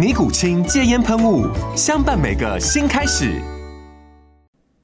尼古清戒烟喷雾，相伴每个新开始。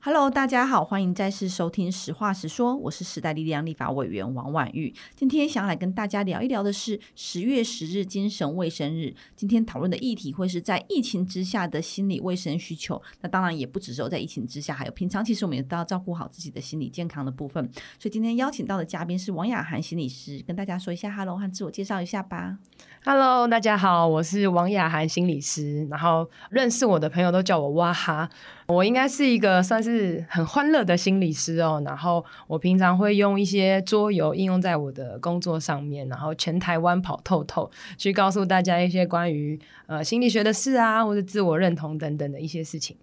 Hello，大家好，欢迎再次收听《实话实说》，我是时代力量立法委员王婉玉。今天想来跟大家聊一聊的是十月十日精神卫生日。今天讨论的议题会是在疫情之下的心理卫生需求。那当然也不只是在疫情之下，还有平常，其实我们也都要照顾好自己的心理健康的部分。所以今天邀请到的嘉宾是王雅涵心理师，跟大家说一下 Hello 和自我介绍一下吧。Hello，大家好，我是王雅涵心理师。然后认识我的朋友都叫我哇哈。我应该是一个算是很欢乐的心理师哦。然后我平常会用一些桌游应用在我的工作上面，然后全台湾跑透透，去告诉大家一些关于呃心理学的事啊，或者自我认同等等的一些事情。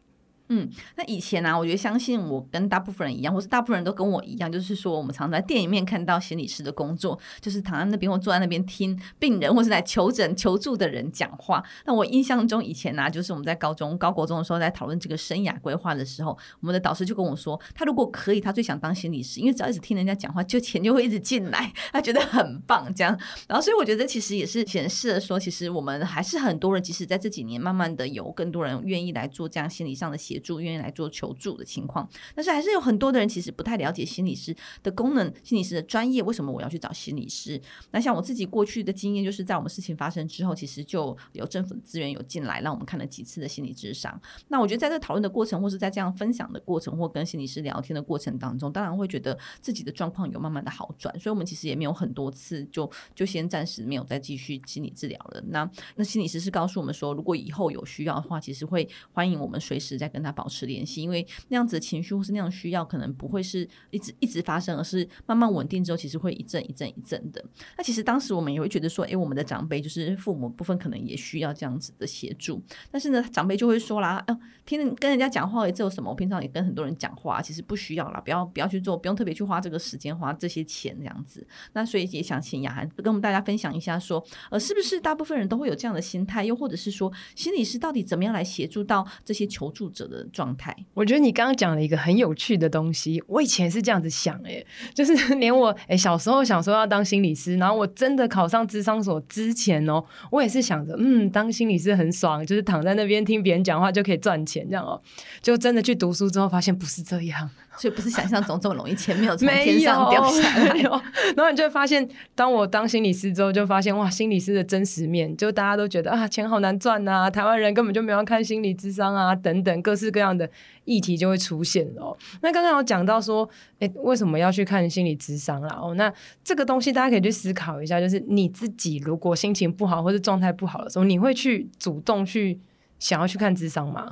嗯，那以前呢、啊，我觉得相信我跟大部分人一样，或是大部分人都跟我一样，就是说我们常在电影里面看到心理师的工作，就是躺在那边或坐在那边听病人或是来求诊求助的人讲话。那我印象中以前呢、啊，就是我们在高中高国中的时候在讨论这个生涯规划的时候，我们的导师就跟我说，他如果可以，他最想当心理师，因为只要一直听人家讲话，就钱就会一直进来，他觉得很棒这样。然后所以我觉得其实也是显示了说，其实我们还是很多人，即使在这几年慢慢的有更多人愿意来做这样心理上的协协助，愿意来做求助的情况，但是还是有很多的人其实不太了解心理师的功能，心理师的专业。为什么我要去找心理师？那像我自己过去的经验，就是在我们事情发生之后，其实就有政府的资源有进来，让我们看了几次的心理咨商。那我觉得在这讨论的过程，或是在这样分享的过程，或跟心理师聊天的过程当中，当然会觉得自己的状况有慢慢的好转。所以，我们其实也没有很多次就就先暂时没有再继续心理治疗了。那那心理师是告诉我们说，如果以后有需要的话，其实会欢迎我们随时再跟他保持联系，因为那样子的情绪或是那样需要，可能不会是一直一直发生，而是慢慢稳定之后，其实会一阵一阵一阵的。那其实当时我们也会觉得说，诶，我们的长辈就是父母部分，可能也需要这样子的协助。但是呢，长辈就会说啦，哦，听跟人家讲话也只有什么？我平常也跟很多人讲话，其实不需要啦，不要不要去做，不用特别去花这个时间，花这些钱这样子。那所以也想请雅涵跟我们大家分享一下，说，呃，是不是大部分人都会有这样的心态？又或者是说，心理师到底怎么样来协助到这些求助者的状态？我觉得你刚刚讲了一个很有趣的东西，我以前是这样子想诶，就是 连我诶小时候想说要当心理师，然后我真的考上智商所之前哦，我也是想着嗯，当心理师很爽，就是躺在那边听别人讲话就可以赚钱这样哦，就真的去读书之后发现不是这样。所以不是想象中这么容易，钱没有从天上掉下来。然后你就会发现，当我当心理师之后，就发现哇，心理师的真实面，就大家都觉得啊，钱好难赚啊，台湾人根本就没有看心理智商啊，等等各式各样的议题就会出现哦。那刚刚有讲到说，哎，为什么要去看心理智商啦？哦，那这个东西大家可以去思考一下，就是你自己如果心情不好或者状态不好的时候，你会去主动去想要去看智商吗？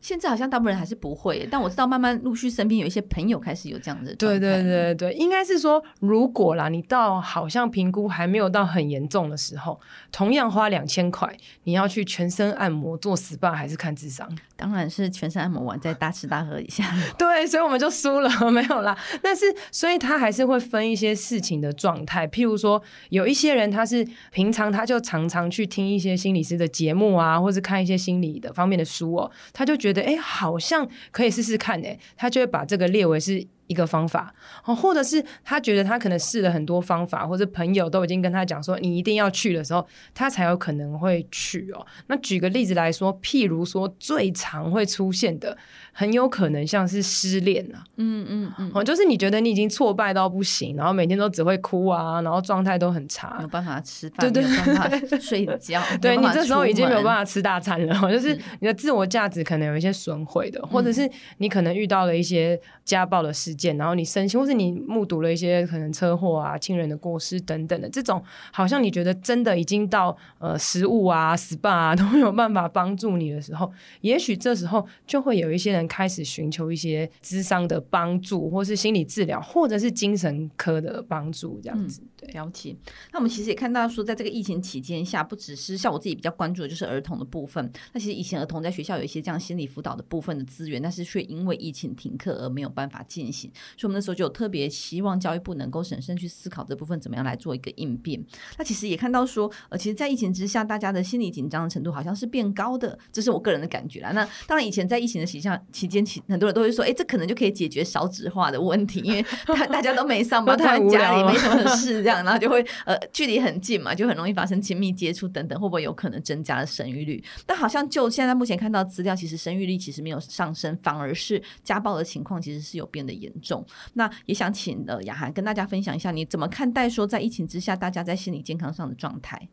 现在好像大部分人还是不会，但我知道慢慢陆续身边有一些朋友开始有这样子的。对对对对，应该是说，如果啦，你到好像评估还没有到很严重的时候，同样花两千块，你要去全身按摩、做 SPA 还是看智商？当然是全身按摩完再大吃大喝一下。对，所以我们就输了，没有啦。但是，所以他还是会分一些事情的状态，譬如说，有一些人他是平常他就常常去听一些心理师的节目啊，或是看一些心理的方面的书哦，他就觉得。觉得哎，好像可以试试看哎，他就会把这个列为是一个方法，哦，或者是他觉得他可能试了很多方法，或者朋友都已经跟他讲说你一定要去的时候，他才有可能会去哦。那举个例子来说，譬如说最常会出现的，很有可能像是失恋啊，嗯嗯嗯，哦，就是你觉得你已经挫败到不行，然后每天都只会哭啊，然后状态都很差，没有办法吃饭，对对，没有办法睡觉，对你这时候已经没有办法吃大餐了，就是你的自我价值可能有一些损毁的，或者是你可能遇到了一些家暴的事件，然后你身心，或是你目睹了一些可能车祸啊、亲人的过失等等的这种，好像你觉得真的已经到呃食物啊、SPA 啊 都没有办法帮助你的时候，也许这时候就会有一些人开始寻求一些智商的帮助，或是心理治疗，或者是精神科的帮助，这样子。嗯对，了解。那我们其实也看到说，在这个疫情期间下，不只是像我自己比较关注的就是儿童的部分。那其实以前儿童在学校有一些这样心理辅导的部分的资源，但是却因为疫情停课而没有办法进行。所以，我们那时候就有特别希望教育部能够审慎去思考这部分怎么样来做一个应变。那其实也看到说，呃，其实，在疫情之下，大家的心理紧张的程度好像是变高的，这是我个人的感觉啦。那当然，以前在疫情的期间期间，其很多人都会说，哎，这可能就可以解决少子化的问题，因为大大家都没上班，他在家里没什么事。这样，然后就会呃距离很近嘛，就很容易发生亲密接触等等，会不会有可能增加了生育率？但好像就现在目前看到资料，其实生育率其实没有上升，反而是家暴的情况其实是有变得严重。那也想请呃雅涵跟大家分享一下，你怎么看待说在疫情之下大家在心理健康上的状态？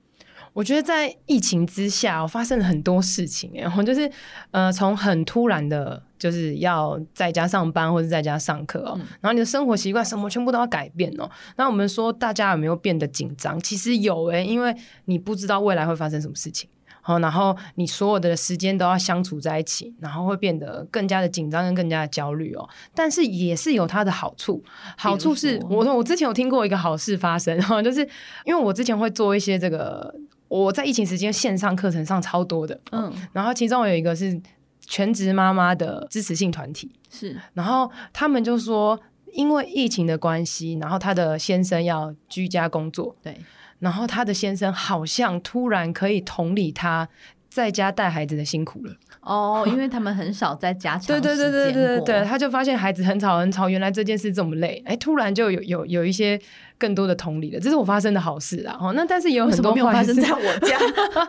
我觉得在疫情之下，哦，发生了很多事情，然后就是呃从很突然的。就是要在家上班或者在家上课哦，嗯、然后你的生活习惯什么全部都要改变哦。那我们说大家有没有变得紧张？其实有诶，因为你不知道未来会发生什么事情，好，然后你所有的时间都要相处在一起，然后会变得更加的紧张跟更加的焦虑哦。但是也是有它的好处，好处是我说我之前有听过一个好事发生哈，就是因为我之前会做一些这个我在疫情时间线上课程上超多的，嗯，然后其中有一个是。全职妈妈的支持性团体是，然后他们就说，因为疫情的关系，然后他的先生要居家工作，对，然后他的先生好像突然可以同理他在家带孩子的辛苦了。哦，因为他们很少在家对对对对对对，他就发现孩子很吵很吵，原来这件事这么累，哎，突然就有有有一些。更多的同理了，这是我发生的好事啊！那但是也有很多坏事发生在我家，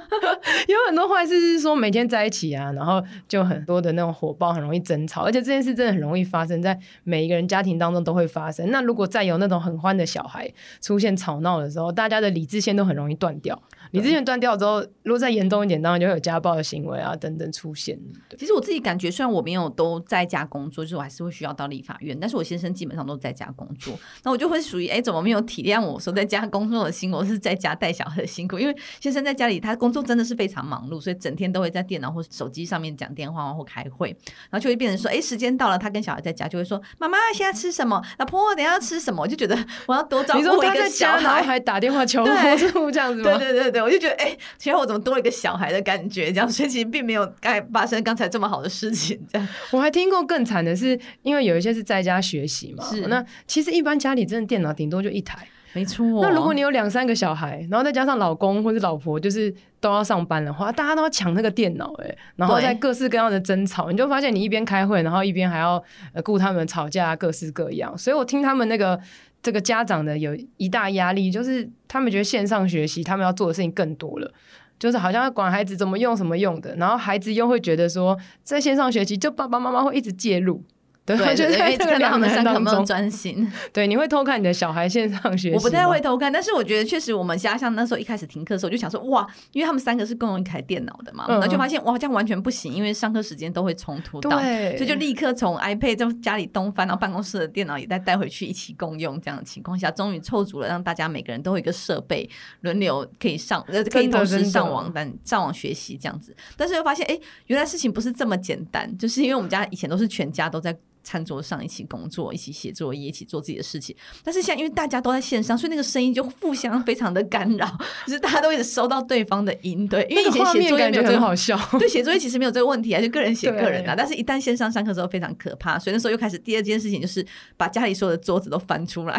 有很多坏事是说每天在一起啊，然后就很多的那种火爆，很容易争吵，而且这件事真的很容易发生在每一个人家庭当中都会发生。那如果再有那种很欢的小孩出现吵闹的时候，大家的理智线都很容易断掉。理智线断掉之后，如果再严重一点，当然就会有家暴的行为啊等等出现。其实我自己感觉，虽然我没有都在家工作，就是我还是会需要到立法院，但是我先生基本上都在家工作，那我就会属于哎，怎么没有？体谅我说在家工作的辛苦，是在家带小孩的辛苦。因为先生在家里，他工作真的是非常忙碌，所以整天都会在电脑或手机上面讲电话或开会，然后就会变成说，哎，时间到了，他跟小孩在家就会说，妈妈现在吃什么？老婆等下要吃什么？我就觉得我要多照顾一个小孩，然后还打电话求 助 这样子。对对对对，我就觉得，哎，其实我怎么多了一个小孩的感觉？这样，所以其实并没有该发生刚才这么好的事情。这样，我还听过更惨的是，因为有一些是在家学习嘛，是那其实一般家里真的电脑顶多就一台。没错，那如果你有两三个小孩，然后再加上老公或者老婆，就是都要上班的话，大家都要抢那个电脑，哎，然后在各式各样的争吵，你就发现你一边开会，然后一边还要呃顾他们吵架，各式各样。所以我听他们那个这个家长的有一大压力，就是他们觉得线上学习，他们要做的事情更多了，就是好像要管孩子怎么用什么用的，然后孩子又会觉得说，在线上学习，就爸爸妈妈会一直介入。对，对，对，看到他们上课有没有专心。对，你会偷看你的小孩线上学习？我不太会偷看，但是我觉得确实，我们家乡那时候一开始停课的时候，就想说哇，因为他们三个是共用一台电脑的嘛，然后就发现哇，这样完全不行，因为上课时间都会冲突到，所以就立刻从 iPad 在家里东翻，然后办公室的电脑也再带回去一起共用。这样的情况下，终于凑足了，让大家每个人都有一个设备轮流可以上，呃可以同时上网，但上网学习这样子。但是又发现，哎，原来事情不是这么简单，就是因为我们家以前都是全家都在。餐桌上一起工作，一起写作业，一起做自己的事情。但是现在因为大家都在线上，所以那个声音就互相非常的干扰，就是大家都一直收到对方的音。对，因为以前写作业没有这个好笑。对，写作业其实没有这个问题啊，就个人写个人啊。但是一旦线上上课之后非常可怕，所以那时候又开始第二件事情就是把家里所有的桌子都翻出来，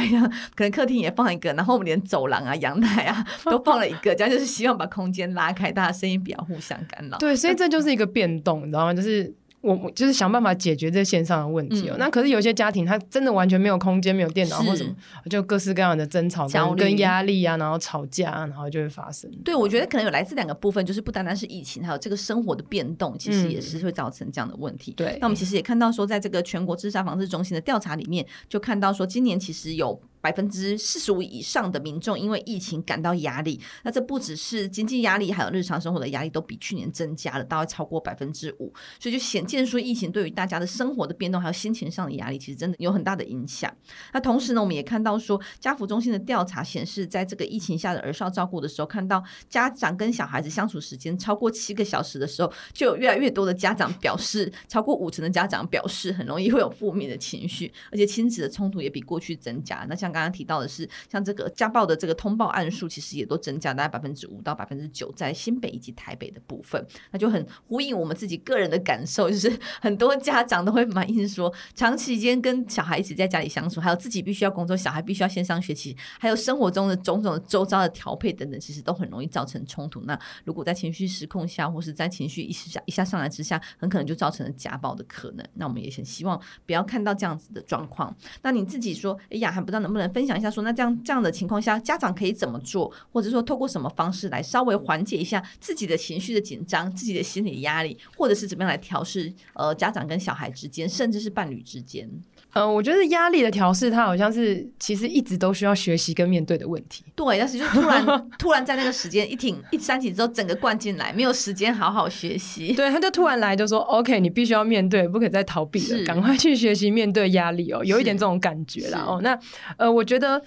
可能客厅也放一个，然后我们连走廊啊、阳台啊都放了一个，这样就是希望把空间拉开，大家声音不要互相干扰。对，所以这就是一个变动，你知道吗？就是。我我就是想办法解决这线上的问题哦。嗯、那可是有些家庭，他真的完全没有空间，没有电脑或什么，就各式各样的争吵跟跟压力啊，然后吵架，然后就会发生。对，我觉得可能有来自两个部分，就是不单单是疫情，还有这个生活的变动，其实也是会造成这样的问题。对、嗯，那我们其实也看到说，在这个全国自杀防治中心的调查里面，就看到说，今年其实有。百分之四十五以上的民众因为疫情感到压力，那这不只是经济压力，还有日常生活的压力都比去年增加了，大概超过百分之五，所以就显见说疫情对于大家的生活的变动还有心情上的压力，其实真的有很大的影响。那同时呢，我们也看到说家福中心的调查显示，在这个疫情下的儿少照顾的时候，看到家长跟小孩子相处时间超过七个小时的时候，就有越来越多的家长表示，超过五成的家长表示很容易会有负面的情绪，而且亲子的冲突也比过去增加。那像刚刚提到的是，像这个家暴的这个通报案数，其实也都增加大概百分之五到百分之九，在新北以及台北的部分，那就很呼应我们自己个人的感受，就是很多家长都会反映说，长期间跟小孩一起在家里相处，还有自己必须要工作，小孩必须要线上学习，还有生活中的种种周遭的调配等等，其实都很容易造成冲突。那如果在情绪失控下，或是在情绪一下一下上来之下，很可能就造成了家暴的可能。那我们也很希望不要看到这样子的状况。那你自己说，哎呀，还不知道能不能分享一下。说：“那这样这样的情况下，家长可以怎么做？或者说，透过什么方式来稍微缓解一下自己的情绪的紧张、自己的心理压力，或者是怎么样来调试？呃，家长跟小孩之间，甚至是伴侣之间。呃，我觉得压力的调试，它好像是其实一直都需要学习跟面对的问题。对，但是就突然 突然在那个时间一停一三起之后，整个灌进来，没有时间好好学习。对，他就突然来就说：‘OK，你必须要面对，不可以再逃避了，赶快去学习面对压力哦。’有一点这种感觉啦。哦，那呃，我觉得。”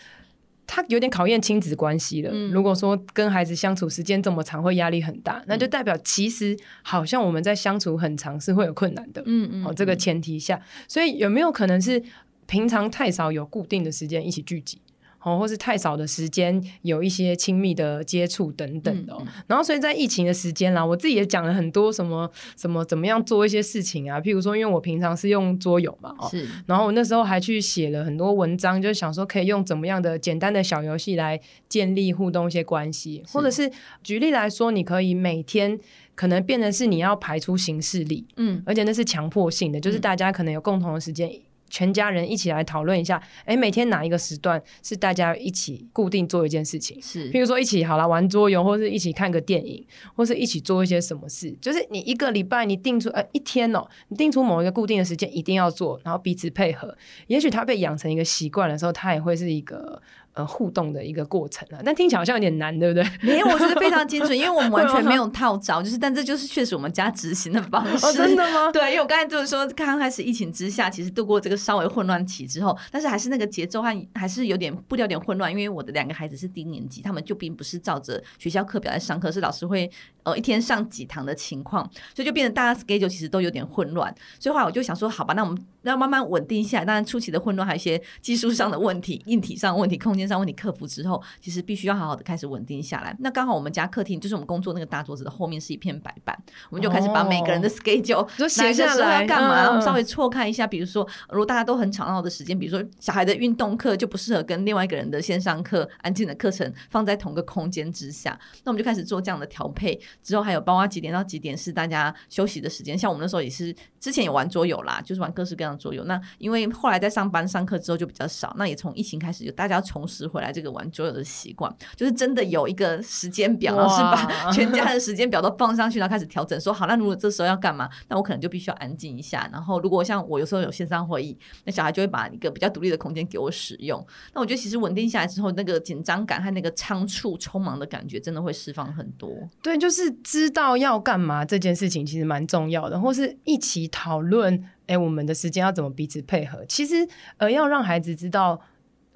他有点考验亲子关系了。嗯、如果说跟孩子相处时间这么长，会压力很大，那就代表其实好像我们在相处很长是会有困难的。嗯嗯，哦，这个前提下，所以有没有可能是平常太少有固定的时间一起聚集？哦，或是太少的时间有一些亲密的接触等等的，哦，嗯。嗯，然后所以在疫情的时间啦，我自己也讲了很多什么什么怎么样做一些事情啊，譬如说，因为我平常是用桌游嘛，哦，是，然后我那时候还去写了很多文章，就想说可以用怎么样的简单的小游戏来建立互动一些关系，或者是。举例来说，你可以每天可能变成是你要排出行事力，嗯，而且那是强迫性的，就是大家可能有共同的时间。全家人一起来讨论一下，哎，每天哪一个时段是大家一起固定做一件事情？是，譬如说一起好了玩桌游，或是一起看个电影，或是一起做一些什么事。就是你一个礼拜你定出，呃，一天哦，你定出某一个固定的时间一定要做，然后彼此配合。也许他被养成一个习惯的时候，他也会是一个。呃，互动的一个过程啊，但听起来好像有点难，对不对？没有，我觉得非常精准，因为我们完全没有 套招，就是，但这就是确实我们家执行的方式。哦，真的吗？对，因为我刚才就是说，刚开始疫情之下，其实度过这个稍微混乱期之后，但是还是那个节奏还还是有点步调有点混乱，因为我的两个孩子是低年级，他们就并不是照着学校课表来上课，是老师会呃一天上几堂的情况，所以就变得大家 schedule 其实都有点混乱。所以后来我就想说，好吧，那我们要慢慢稳定下来。当然初期的混乱还有一些技术上的问题、硬体上的问题、空间上问题克服之后，其实必须要好好的开始稳定下来。那刚好我们家客厅就是我们工作那个大桌子的后面是一片白板，我们就开始把每个人的 schedule 就写下来，要干嘛，我们稍微错看一下。比如说，如果大家都很吵闹的时间，比如说小孩的运动课就不适合跟另外一个人的线上课、安静的课程放在同个空间之下，那我们就开始做这样的调配。之后还有包括几点到几点是大家休息的时间，像我们那时候也是之前有玩桌游啦，就是玩各式各样的桌游。那因为后来在上班上课之后就比较少，那也从疫情开始就大家重拾回来这个玩。所有的习惯就是真的有一个时间表，然后是把 全家的时间表都放上去，然后开始调整。说好，那如果这时候要干嘛，那我可能就必须要安静一下。然后如果像我有时候有线上会议，那小孩就会把一个比较独立的空间给我使用。那我觉得其实稳定下来之后，那个紧张感和那个仓促匆忙的感觉，真的会释放很多。对，就是知道要干嘛这件事情其实蛮重要的，或是一起讨论，哎，我们的时间要怎么彼此配合。其实呃，要让孩子知道。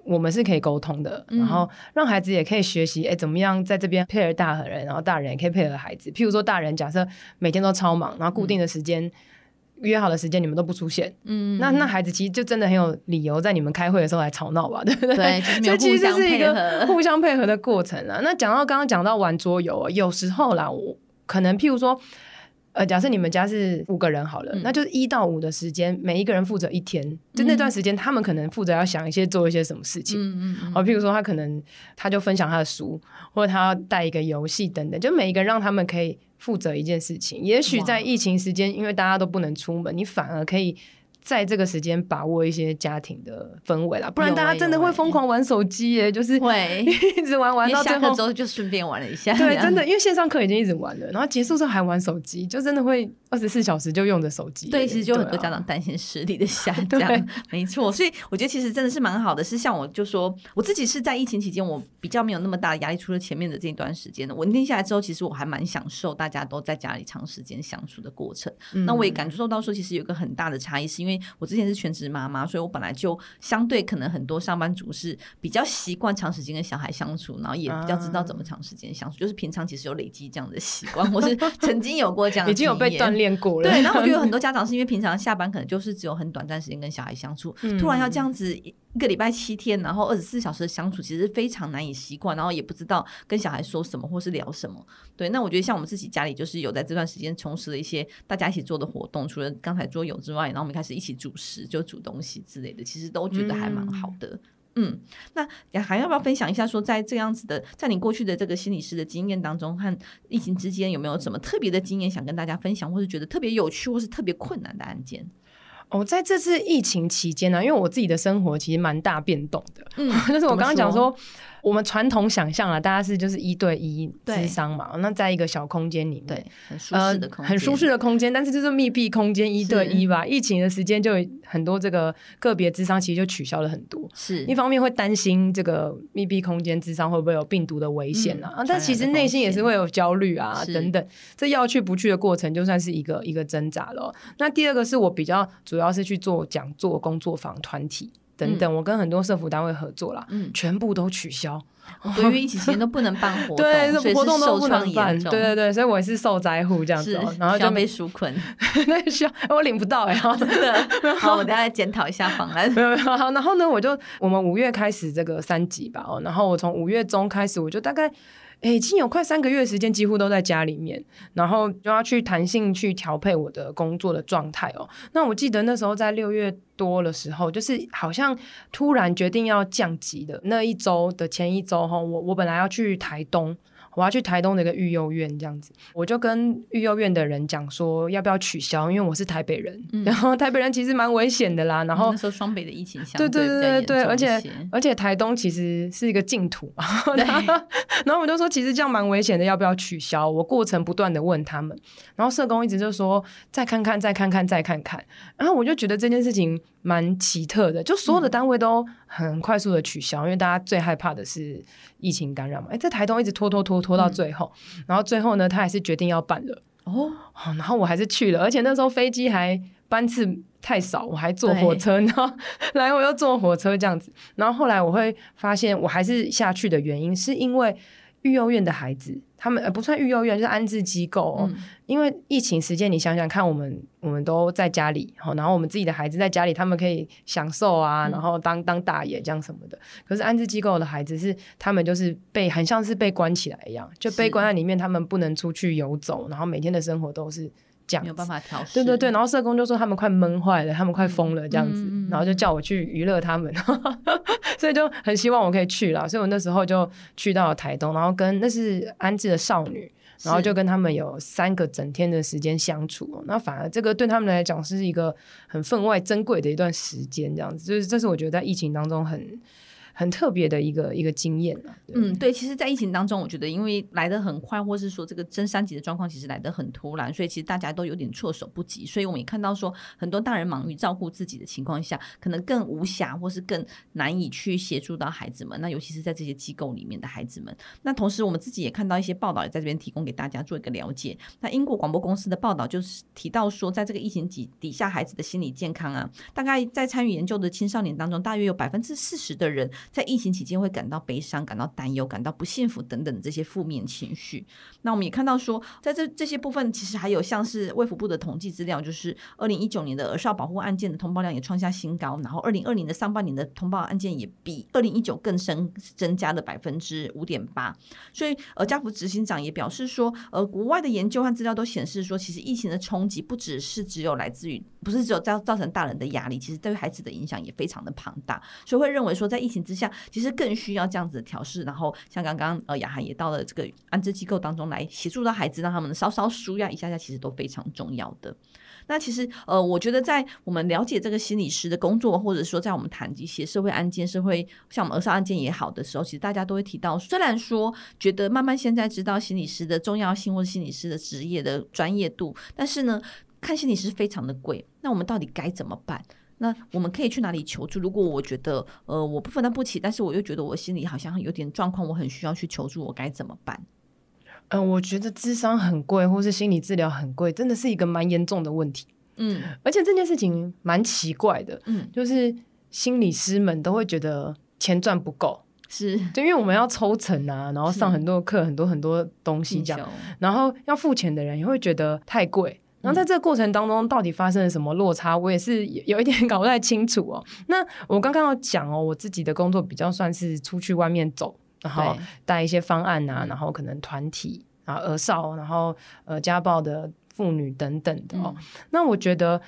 我们是可以沟通的，然后让孩子也可以学习，哎，怎么样在这边配合大人，然后大人也可以配合孩子。譬如说，大人假设每天都超忙，然后固定的时间、嗯、约好的时间你们都不出现，嗯，那那孩子其实就真的很有理由在你们开会的时候来吵闹吧，对 不对？对，这其实是一个 互相配合的过程啊。那讲到刚刚讲到玩桌游，有时候啦，我可能譬如说。呃，假设你们家是五个人好了，嗯、那就是一到五的时间，每一个人负责一天，就那段时间，他们可能负责要想一些做一些什么事情。嗯嗯，哦，譬如说他可能他就分享他的书，或者他要带一个游戏等等，就每一个人让他们可以负责一件事情。也许在疫情时间，因为大家都不能出门，你反而可以。在这个时间把握一些家庭的氛围啦，不然大家真的会疯狂玩手机耶，就是会一直玩玩到最后之后就顺便玩了一下。对，真的，因为线上课已经一直玩了，然后结束之后还玩手机，就真的会二十四小时就用着手机。对，其实就很多家长担心视力的下 降，没错。所以我觉得其实真的是蛮好的，是像我就说我自己是在疫情期间，我比较没有那么大的压力，除了前面的这一段时间的稳定下来之后，其实我还蛮享受大家都在家里长时间相处的过程。嗯、那我也感受到说，其实有一个很大的差异，是因为我之前是全。职妈妈，所以我本来就相对可能很多上班族是比较习惯长时间跟小孩相处，然后也比较知道怎么长时间相处，就是平常其实有累积这样的习惯，或是 曾经有过这样的，已经有被锻炼过了。对，然后我觉得有很多 家长是因为平常下班可能就是只有很短暂时间跟小孩相处，嗯、突然要这样子。一个礼拜七天，然后二十四小时的相处，其实非常难以习惯，然后也不知道跟小孩说什么或是聊什么。对，那我觉得像我们自己家里，就是有在这段时间充实了一些大家一起做的活动，除了刚才桌游之外，然后我们开始一起煮食，就煮东西之类的，其实都觉得还蛮好的。嗯，嗯，那还要不要分享一下，说在这样子的，在你过去的这个心理师的经验当中，和疫情之间有没有什么特别的经验想跟大家分享，或是觉得特别有趣或是特别困难的案件？哦，在这次疫情期间呢、啊，因为我自己的生活其实蛮大变动的，嗯，就是我刚刚讲说。我们传统想象啊，大家是就是一对一智商嘛，那在一个小空间里面，对，很舒适的空间，呃，很舒适的空间，但是就是密闭空间一对一吧。疫情的时间就很多这个个别智商其实就取消了很多，是。一方面会担心这个密闭空间智商会不会有病毒的危险啊，嗯、但其实内心也是会有焦虑啊等等，这要去不去的过程就算是一个一个挣扎了。那第二个是我比较主要是去做讲座、工作坊、团体。等等，我跟很多社服单位合作啦，嗯，全部都取消，对于疫情期间都不能办活 动，对，活动都不能办，对对对，所以我也是受灾户这样子，然后就被纾困，那需要我领不到哎，真的，好，我等下来检讨一下方案，没有没有，好，然后呢，我就我们五月开始这个三级吧，哦，然后我从五月中开始，我就大概。已经有快三个月的时间，几乎都在家里面，然后就要去弹性去调配我的工作的状态哦。那我记得那时候在六月多的时候，就是好像突然决定要降级的那一周的前一周哈，我我本来要去台东。我要去台东的一个育幼院，这样子，我就跟育幼院的人讲说，要不要取消？因为我是台北人，嗯、然后台北人其实蛮危险的啦。然后那时候双北的疫情相对对对对对，而且而且台东其实是一个净土嘛。对然后我就说，其实这样蛮危险的，要不要取消？我过程不断的问他们，然后社工一直就说再看看，再看看，再看看。然后我就觉得这件事情蛮奇特的，就所有的单位都很快速的取消，嗯、因为大家最害怕的是疫情感染嘛。哎，在台东一直拖拖拖拖到最后，嗯、然后最后呢，他还是决定要办了哦。然后我还是去了，而且那时候飞机还班次太少，我还坐火车，然后 来我又坐火车这样子。然后后来我会发现，我还是下去的原因是因为。育幼院的孩子，他们呃不算育幼院，就是安置机构哦。嗯、因为疫情时间，你想想看，我们我们都在家里，然后我们自己的孩子在家里，他们可以享受啊，嗯、然后当当大爷这样什么的。可是安置机构的孩子是，他们就是被很像是被关起来一样，就被关在里面，他们不能出去游走，然后每天的生活都是。这样没有办法调适，对对对，然后社工就说他们快闷坏了，他们快疯了这样子，嗯、然后就叫我去娱乐他们，嗯、所以就很希望我可以去了，所以我那时候就去到了台东，然后跟那是安置的少女，然后就跟他们有三个整天的时间相处，那反而这个对他们来讲是一个很分外珍贵的一段时间，这样子，就是这是我觉得在疫情当中很。很特别的一个一个经验。嗯，对，其实，在疫情当中，我觉得因为来得很快，或是说这个真三级的状况其实来得很突然，所以其实大家都有点措手不及。所以我们也看到说，很多大人忙于照顾自己的情况下，可能更无暇，或是更难以去协助到孩子们。那尤其是在这些机构里面的孩子们。那同时，我们自己也看到一些报道，也在这边提供给大家做一个了解。那英国广播公司的报道就是提到说，在这个疫情底底下，孩子的心理健康啊，大概在参与研究的青少年当中，大约有百分之四十的人。在疫情期间会感到悲伤、感到担忧、感到不幸福等等这些负面情绪。那我们也看到说，在这这些部分，其实还有像是卫福部的统计资料，就是二零一九年的儿少保护案件的通报量也创下新高，然后二零二零的上半年的通报案件也比二零一九更升增加了百分之五点八。所以，呃，家福执行长也表示说，呃，国外的研究和资料都显示说，其实疫情的冲击不只是只有来自于，不是只有造造成大人的压力，其实对孩子的影响也非常的庞大。所以会认为说，在疫情之像，其实更需要这样子的调试。然后像刚刚呃雅涵也到了这个安置机构当中来协助到孩子，让他们稍稍舒压一下下，其实都非常重要的。那其实，呃，我觉得在我们了解这个心理师的工作，或者说在我们谈一些社会案件、社会像我们儿少案件也好的时候，其实大家都会提到，虽然说觉得慢慢现在知道心理师的重要性或者心理师的职业的专业度，但是呢，看心理师非常的贵。那我们到底该怎么办？那我们可以去哪里求助？如果我觉得，呃，我不负担不起，但是我又觉得我心里好像有点状况，我很需要去求助，我该怎么办？嗯、呃，我觉得智商很贵，或是心理治疗很贵，真的是一个蛮严重的问题。嗯，而且这件事情蛮奇怪的，嗯，就是心理师们都会觉得钱赚不够，是，就因为我们要抽成啊，然后上很多课，很多很多东西这样，然后要付钱的人也会觉得太贵，然后在这个过程当中，到底发生了什么落差，我也是有一点 搞不太清楚哦。那我刚刚要讲哦，我自己的工作比较算是出去外面走，然后带一些方案啊，然后可能团体啊、儿少，然后呃家暴的。妇女等等的哦，嗯、那我觉得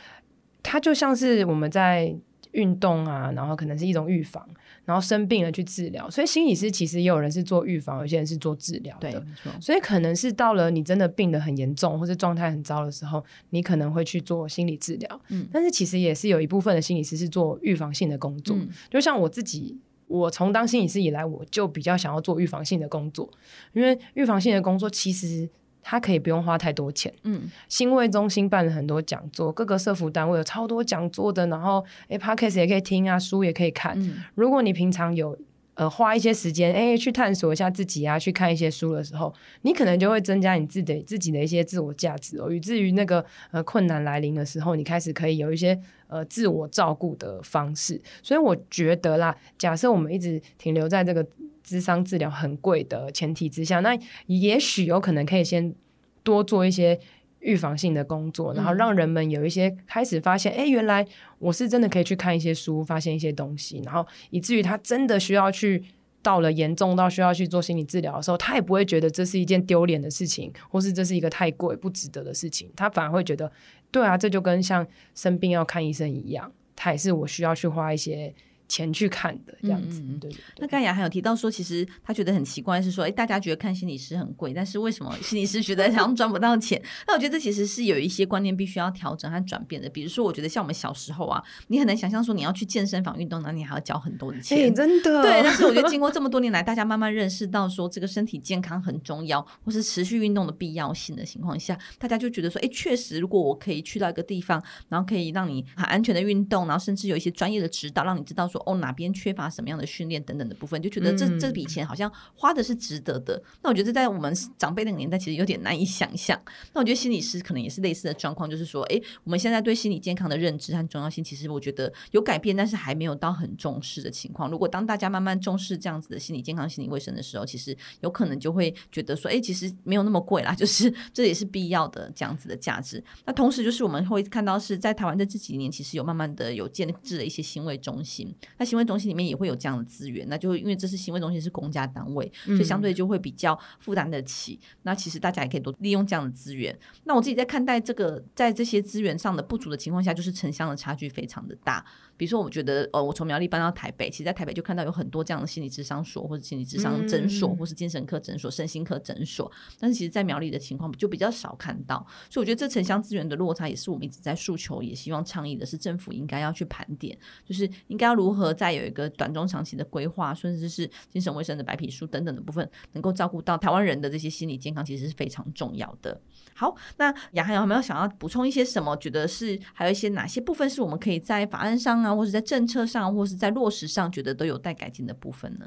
它就像是我们在运动啊，然后可能是一种预防，然后生病了去治疗。所以心理师其实也有人是做预防，有些人是做治疗的。对。所以可能是到了你真的病得很严重，或者状态很糟的时候，你可能会去做心理治疗。嗯，但是其实也是有一部分的心理师是做预防性的工作。嗯、就像我自己，我从当心理师以来，我就比较想要做预防性的工作，因为预防性的工作其实。他可以不用花太多钱，嗯，新卫中心办了很多讲座，各个社服单位有超多讲座的，然后诶 Podcast 也可以听啊，书也可以看。嗯，如果你平常有呃花一些时间，诶去探索一下自己啊，去看一些书的时候，你可能就会增加你自己自己的一些自我价值哦，以至于那个呃困难来临的时候，你开始可以有一些呃自我照顾的方式。所以我觉得啦，假设我们一直停留在这个。咨商治疗很贵的前提之下，那也许有可能可以先多做一些预防性的工作，然后让人们有一些开始发现，哎、嗯，原来我是真的可以去看一些书，发现一些东西，然后以至于他真的需要去到了严重到需要去做心理治疗的时候，他也不会觉得这是一件丢脸的事情，或是这是一个太贵不值得的事情，他反而会觉得，对啊，这就跟像生病要看医生一样，他也是我需要去花一些。前去看的这样子，嗯、对，对，对。那盖亚还有提到说，其实他觉得很奇怪，是说，哎，大家觉得看心理师很贵，但是为什么心理师觉得好像赚不到钱？那我觉得这其实是有一些观念必须要调整和转变的。比如说，我觉得像我们小时候啊，你很难想象说你要去健身房运动，那你还要交很多的钱，真的。对，但是我觉得 经过这么多年来，大家慢慢认识到说这个身体健康很重要，或是持续运动的必要性的情况下，大家就觉得说，哎，确实，如果我可以去到一个地方，然后可以让你很安全的运动，然后甚至有一些专业的指导，让你知道说，哦，哪边缺。乏什么样的训练等等的部分，就觉得这这笔钱好像花的是值得的。那我觉得在我们长辈那个年代，其实有点难以想象。那我觉得心理师可能也是类似的状况，就是说，诶，我们现在对心理健康的认知和重要性，其实我觉得有改变，但是还没有到很重视的情况。如果当大家慢慢重视这样子的心理健康、心理卫生的时候，其实有可能就会觉得说，诶，其实没有那么贵啦，就是这也是必要的这样子的价值。那同时，就是我们会看到是在台湾的这几年，其实有慢慢的有建制了一些行为中心。那行为中心里面。也会有这样的资源，那就因为这是行为中心是公家单位，所以相对就会比较负担得起。嗯、那其实大家也可以多利用这样的资源。那我自己在看待这个，在这些资源上的不足的情况下，就是城乡的差距非常的大。比如说，我觉得，呃，我从苗栗搬到台北，其实，在台北就看到有很多这样的心理智商所，或者心理智商诊所，或是精神科诊所、身心科诊所。但是，其实，在苗栗的情况就比较少看到。所以，我觉得这城乡资源的落差，也是我们一直在诉求，也希望倡议的是，政府应该要去盘点，就是应该要如何再有一个短中长期的规划，甚至是精神卫生的白皮书等等的部分，能够照顾到台湾人的这些心理健康，其实是非常重要的。好，那雅涵有没有想要补充一些什么？觉得是还有一些哪些部分是我们可以在法案上啊，或者在政策上，或是在落实上，觉得都有待改进的部分呢？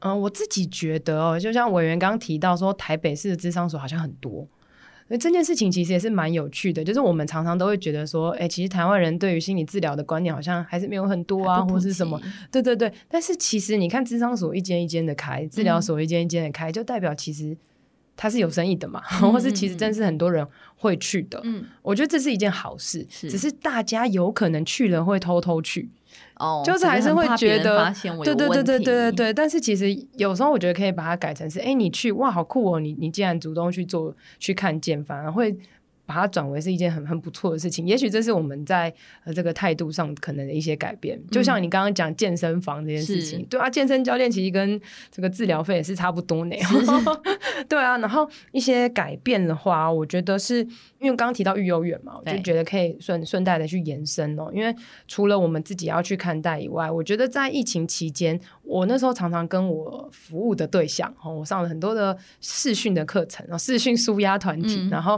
嗯、我自己觉得哦，就像委员刚刚提到说，台北市的智商所好像很多，所以这件事情其实也是蛮有趣的。就是我们常常都会觉得说，哎，其实台湾人对于心理治疗的观念好像还是没有很多啊，或是什么？对对对。但是其实你看，咨商所一间一间的开，治疗所一间一间的开，嗯、就代表其实。它是有生意的嘛，嗯、或是其实真是很多人会去的。嗯，我觉得这是一件好事，是只是大家有可能去了会偷偷去，哦，就是还是会觉得，对对对对对对对。但是其实有时候我觉得可以把它改成是，哎，你去哇，好酷哦，你你竟然主动去做去看见，反而会把它转为是一件很很不错的事情。也许这是我们在呃这个态度上可能的一些改变。就像你刚刚讲健身房这件事情，对啊，健身教练其实跟这个治疗费也是差不多呢。对啊，然后一些改变的话，我觉得是因为刚刚提到育幼院嘛，我就觉得可以顺顺带的去延伸哦。因为除了我们自己要去看待以外，我觉得在疫情期间，我那时候常常跟我服务的对象，哦我上了很多的视讯的课程，然后视讯舒压团体，嗯、然后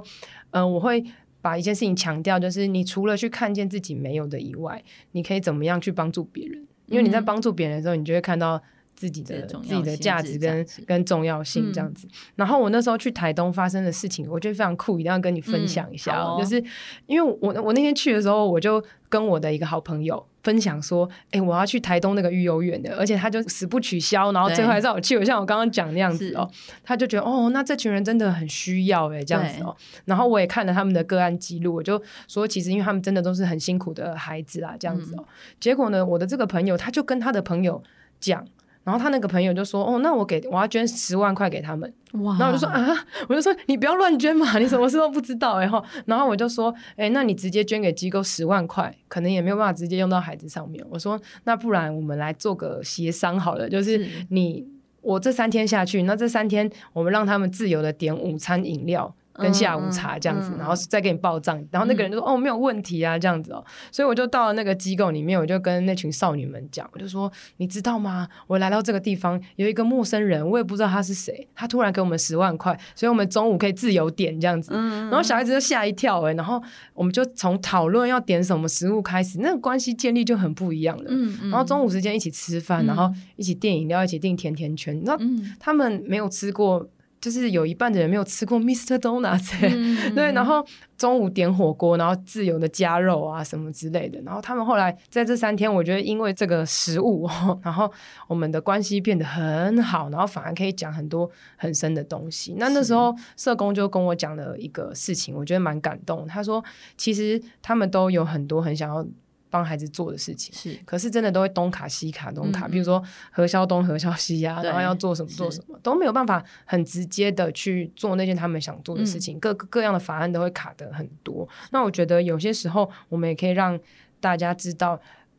嗯、呃，我会把一件事情强调，就是你除了去看见自己没有的以外，你可以怎么样去帮助别人？因为你在帮助别人的时候，你就会看到。自己的自己的价值跟跟重要性这样子，然后我那时候去台东发生的事情，我觉得非常酷，一定要跟你分享一下。就是因为我我那天去的时候，我就跟我的一个好朋友分享说，哎，我要去台东那个育幼院的，而且他就死不取消，然后最后还是我去，我像我刚刚讲那样子哦，他就觉得哦，那这群人真的很需要哎，这样子哦。然后我也看了他们的个案记录，我就说，其实因为他们真的都是很辛苦的孩子啊，这样子哦。结果呢，我的这个朋友他就跟他的朋友讲。然后他那个朋友就说：“哦，那我给我要捐十万块给他们。”哇！然后我就说：“啊，我就说你不要乱捐嘛，你什么事都不知道。”然后，然后我就说：“哎，那你直接捐给机构十万块，可能也没有办法直接用到孩子上面。”我说：“那不然我们来做个协商好了，就是你我这三天下去，那这三天我们让他们自由的点午餐饮料。”跟下午茶这样子，然后再给你报账，嗯、然后那个人就说：“哦，没有问题啊，这样子哦。”所以我就到了那个机构里面，我就跟那群少女们讲，我就说：“你知道吗？我来到这个地方，有一个陌生人，我也不知道他是谁，他突然给我们十万块，所以我们中午可以自由点这样子。嗯”然后小孩子就吓一跳哎，然后我们就从讨论要点什么食物开始，那个关系建立就很不一样了。然后中午时间一起吃饭，然后一起订饮料，一起订甜甜圈。那、嗯、他们没有吃过。就是有一半的人没有吃过 Mr. Donuts，嗯、对，然后中午点火锅，然后自由的加肉啊什么之类的，然后他们后来在这三天，我觉得因为这个食物，然后我们的关系变得很好，然后反而可以讲很多很深的东西。那那时候社工就跟我讲了一个事情，我觉得蛮感动。他说，其实他们都有很多很想要。帮孩子做的事情是，可是真的都会东卡西卡东卡，嗯、比如说核销东核销西呀、啊，然后要做什么做什么都没有办法很直接的去做那件他们想做的事情，嗯、各各样的法案都会卡得很多。那我觉得有些时候我们也可以让大家知道，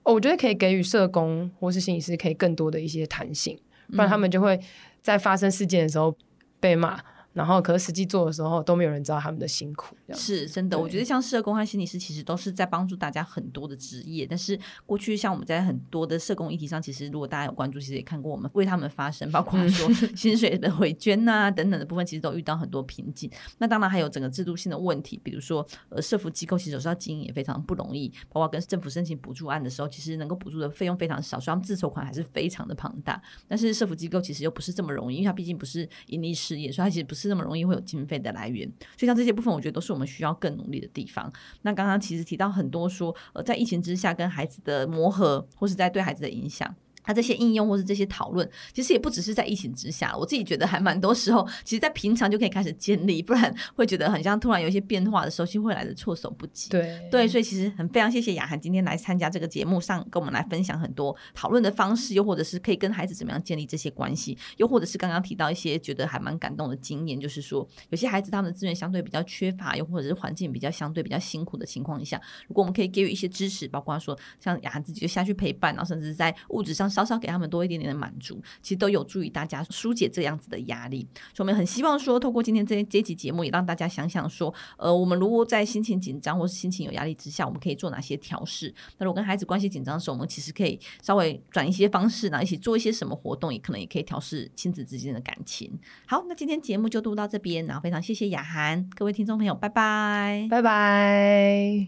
哦、我觉得可以给予社工或是心理师可以更多的一些弹性，不然他们就会在发生事件的时候被骂。然后，可是实际做的时候都没有人知道他们的辛苦，是真的。我觉得像社工和心理师其实都是在帮助大家很多的职业。但是过去像我们在很多的社工议题上，其实如果大家有关注，其实也看过我们为他们发声，包括说 薪水的回捐呐、啊、等等的部分，其实都遇到很多瓶颈。那当然还有整个制度性的问题，比如说呃，社福机构其实有时候经营也非常不容易，包括跟政府申请补助案的时候，其实能够补助的费用非常少，所以他们自筹款还是非常的庞大。但是社福机构其实又不是这么容易，因为它毕竟不是盈利事业，所以它其实不是是那么容易会有经费的来源，所以像这些部分，我觉得都是我们需要更努力的地方。那刚刚其实提到很多说，呃，在疫情之下跟孩子的磨合，或是在对孩子的影响。它这些应用或是这些讨论，其实也不只是在疫情之下，我自己觉得还蛮多时候，其实在平常就可以开始建立，不然会觉得很像突然有一些变化的时候，其实会来的措手不及。对对，所以其实很非常谢谢雅涵今天来参加这个节目上，跟我们来分享很多讨论的方式，又或者是可以跟孩子怎么样建立这些关系，又或者是刚刚提到一些觉得还蛮感动的经验，就是说有些孩子他们的资源相对比较缺乏，又或者是环境比较相对比较辛苦的情况下，如果我们可以给予一些支持，包括说像雅涵自己就下去陪伴，然后甚至在物质上稍稍给他们多一点点的满足，其实都有助于大家疏解这样子的压力。所以我们很希望说，透过今天这这期节目，也让大家想想说，呃，我们如果在心情紧张或是心情有压力之下，我们可以做哪些调试？那如果跟孩子关系紧张的时候，我们其实可以稍微转一些方式，然后一起做一些什么活动，也可能也可以调试亲子之间的感情。好，那今天节目就录到这边，然后非常谢谢雅涵，各位听众朋友，拜拜，拜拜。